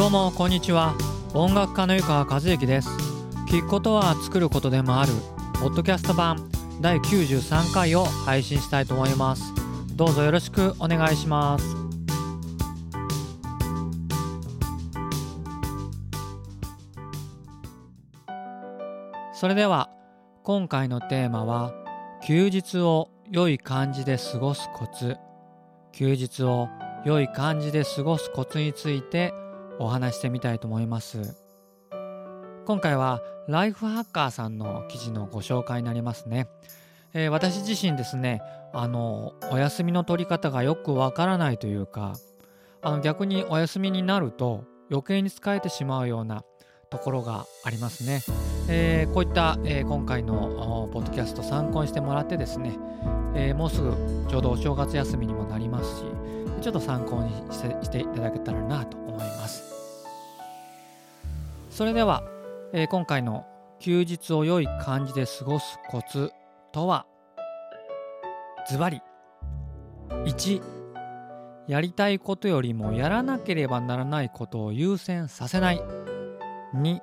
どうもこんにちは。音楽家の湯川和之です。聞くことは作ることでもある。ポッドキャスト版第93回を配信したいと思います。どうぞよろしくお願いします。それでは今回のテーマは休日を良い感じで過ごすコツ。休日を良い感じで過ごすコツについてお話してみたいと思います。今回はライフハッカーさんの記事のご紹介になりますね、えー、私自身ですねあのお休みの取り方がよくわからないというかあの逆にお休みになると余計に使えてしまうようなところがありますね、えー、こういった、えー、今回のポッドキャスト参考にしてもらってですね、えー、もうすぐちょうどお正月休みにもなりますしちょっと参考にしていただけたらなと思います。それでは、えー、今回の休日を良い感じで過ごすコツとはズバリ1やりたいことよりもやらなければならないことを優先させない。2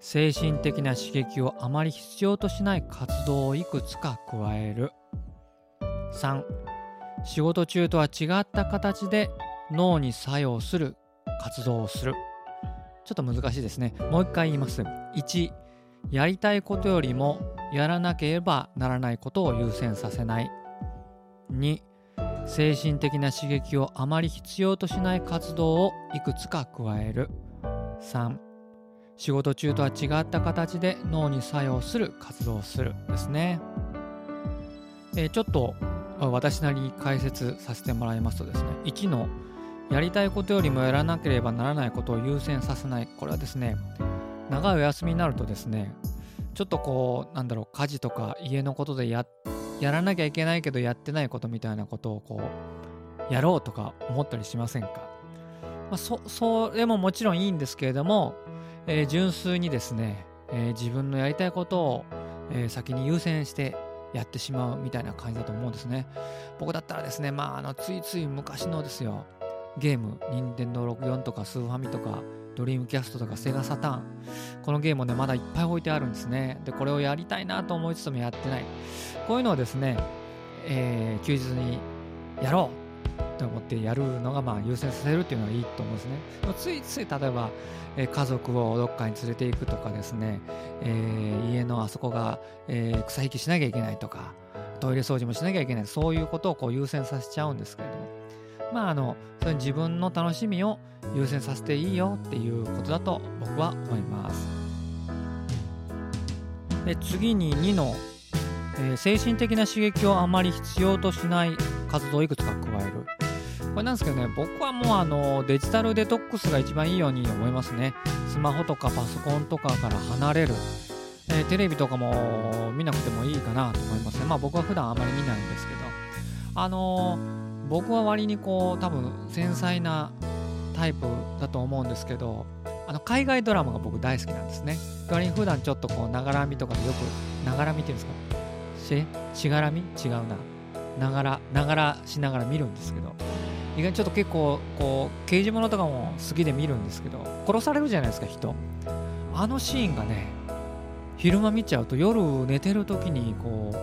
精神的な刺激をあまり必要としない活動をいくつか加える。3仕事中とは違った形で脳に作用する活動をする。ちょっと難しいですね。もう一回言います。1、やりたいことよりもやらなければならないことを優先させない。2、精神的な刺激をあまり必要としない活動をいくつか加える。3、仕事中とは違った形で脳に作用する活動をするですね。えー、ちょっと私なりに解説させてもらいますとですね、1のやりたいことよりもやらなければならないことを優先させない。これはですね、長いお休みになるとですね、ちょっとこう、なんだろう、家事とか家のことでや、やらなきゃいけないけどやってないことみたいなことをこう、やろうとか思ったりしませんか、まあ、そ、それももちろんいいんですけれども、えー、純粋にですね、えー、自分のやりたいことを、えー、先に優先してやってしまうみたいな感じだと思うんですね。僕だったらですね、まあ、あの、ついつい昔のですよ、ゲーム、任天堂64とかスーファミとか、ドリームキャストとかセガサターン。このゲームをね、まだいっぱい置いてあるんですね。で、これをやりたいなと思いつつもやってない。こういうのをですね、えー、休日にやろうと思ってやるのがまあ優先させるっていうのがいいと思うんですね。ついつい例えば、えー、家族をどっかに連れていくとかですね、えー、家のあそこが、えー、草引きしなきゃいけないとか、トイレ掃除もしなきゃいけない、そういうことをこう優先させちゃうんですけれども、まああのそ自分の楽しみを優先させていいよっていうことだと僕は思います。で次に2の、えー、精神的な刺激をあまり必要としない活動をいくつか加える。これなんですけどね僕はもうあのデジタルデトックスが一番いいように思いますね。スマホとかパソコンとかから離れる。えー、テレビとかも見なくてもいいかなと思いますね。まあ僕は普段あまり見ないんですけど、あのー僕は割にこう多分繊細なタイプだと思うんですけどあの海外ドラマが僕大好きなんですね。割に普段ちょっとこうながらみとかでよくながらみっていうんですか？ししがらみ？違うな。ながらながらしながら見るんですけど。意外にちょっと結構こう刑事物とかも好きで見るんですけど殺されるじゃないですか人。あのシーンがね昼間見ちゃうと夜寝てる時にこう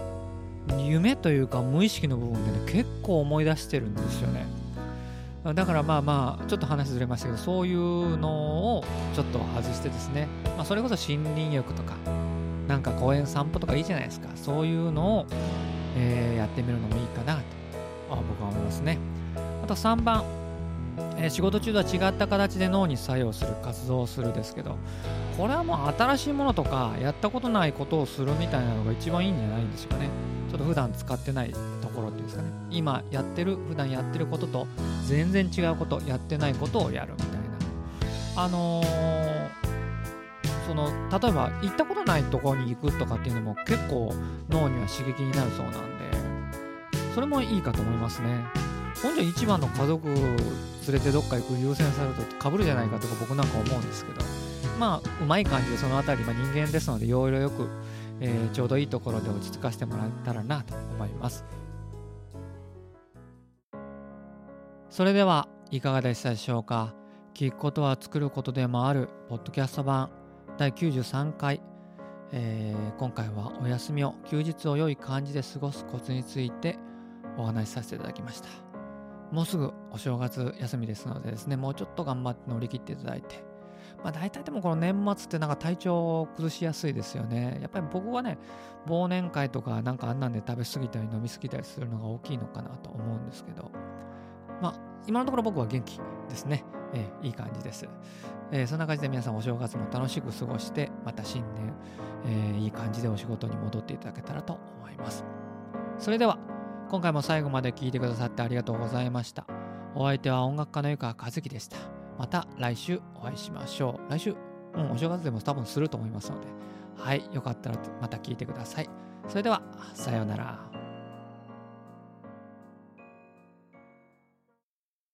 夢というか無意識の部分でね結構思い出してるんですよね。だからまあまあちょっと話ずれましたけどそういうのをちょっと外してですね、まあ、それこそ森林浴とかなんか公園散歩とかいいじゃないですか。そういうのを、えー、やってみるのもいいかなと僕は思いますね。あと3番、えー、仕事中とは違った形で脳に作用する活動をするですけどこれはもう新しいものとかやったことないことをするみたいなのが一番いいんじゃないんですかね。ょっと普段使ってないところっていうんですかね。今やってる普段やってることと全然違うことやってないことをやるみたいな。あのー、その例えば行ったことないところに行くとかっていうのも結構脳には刺激になるそうなんでそれもいいかと思いますね。本当に一番の家族連れてどっか行く優先されるとかぶるじゃないかとか僕なんか思うんですけど。まあうまい感じでその辺り、まあ、人間ですのでいろいろよくえー、ちょうどいいところで落ち着かせてもらえたらなと思います。それではいかがでしたでしょうか？聞くことは作ることでもあるポッドキャスト版第93回、えー、今回はお休みを休日を良い感じで過ごすコツについてお話しさせていただきました。もうすぐお正月休みですのでですねもうちょっと頑張って乗り切っていただいてまあ大体でもこの年末ってなんか体調を崩しやすいですよねやっぱり僕はね忘年会とかなんかあんなんで食べ過ぎたり飲み過ぎたりするのが大きいのかなと思うんですけどまあ今のところ僕は元気ですね。えー、いい感じです、えー、そんな感じで皆さんお正月も楽しく過ごして、また新年、えー、いい感じでお仕事に戻っていただけたらと思います。それでは、今回も最後まで聞いてくださってありがとうございました。お相手は音楽家の湯川和樹でした。また来週お会いしましょう。来週、うん、お正月でも多分すると思いますので、はい、よかったらまた聞いてください。それでは、さようなら。